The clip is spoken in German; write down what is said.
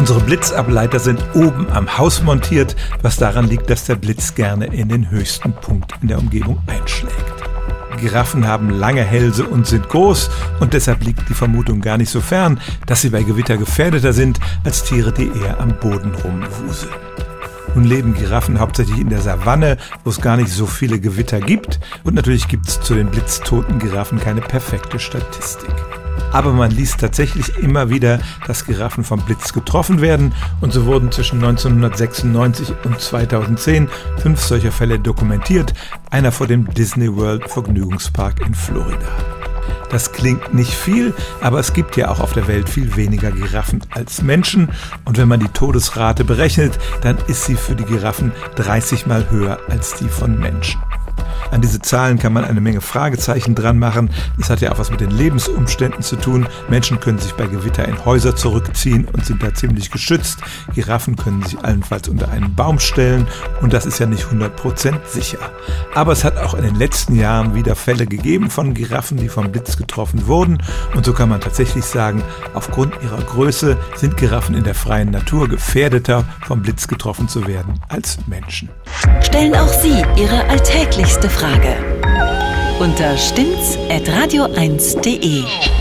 Unsere Blitzableiter sind oben am Haus montiert, was daran liegt, dass der Blitz gerne in den höchsten Punkt in der Umgebung einschlägt. Giraffen haben lange Hälse und sind groß und deshalb liegt die Vermutung gar nicht so fern, dass sie bei Gewitter gefährdeter sind als Tiere, die eher am Boden rumwuseln. Nun leben Giraffen hauptsächlich in der Savanne, wo es gar nicht so viele Gewitter gibt und natürlich gibt es zu den blitztoten Giraffen keine perfekte Statistik. Aber man liest tatsächlich immer wieder, dass Giraffen vom Blitz getroffen werden und so wurden zwischen 1996 und 2010 fünf solcher Fälle dokumentiert, einer vor dem Disney World Vergnügungspark in Florida. Das klingt nicht viel, aber es gibt ja auch auf der Welt viel weniger Giraffen als Menschen. Und wenn man die Todesrate berechnet, dann ist sie für die Giraffen 30 mal höher als die von Menschen. An diese Zahlen kann man eine Menge Fragezeichen dran machen. Das hat ja auch was mit den Lebensumständen zu tun. Menschen können sich bei Gewitter in Häuser zurückziehen und sind da ziemlich geschützt. Giraffen können sich allenfalls unter einen Baum stellen und das ist ja nicht 100% sicher. Aber es hat auch in den letzten Jahren wieder Fälle gegeben von Giraffen, die vom Blitz getroffen wurden und so kann man tatsächlich sagen, aufgrund ihrer Größe sind Giraffen in der freien Natur gefährdeter vom Blitz getroffen zu werden als Menschen. Stellen auch Sie Ihre alltäglichste Frage unter stimmt's at radio1.de.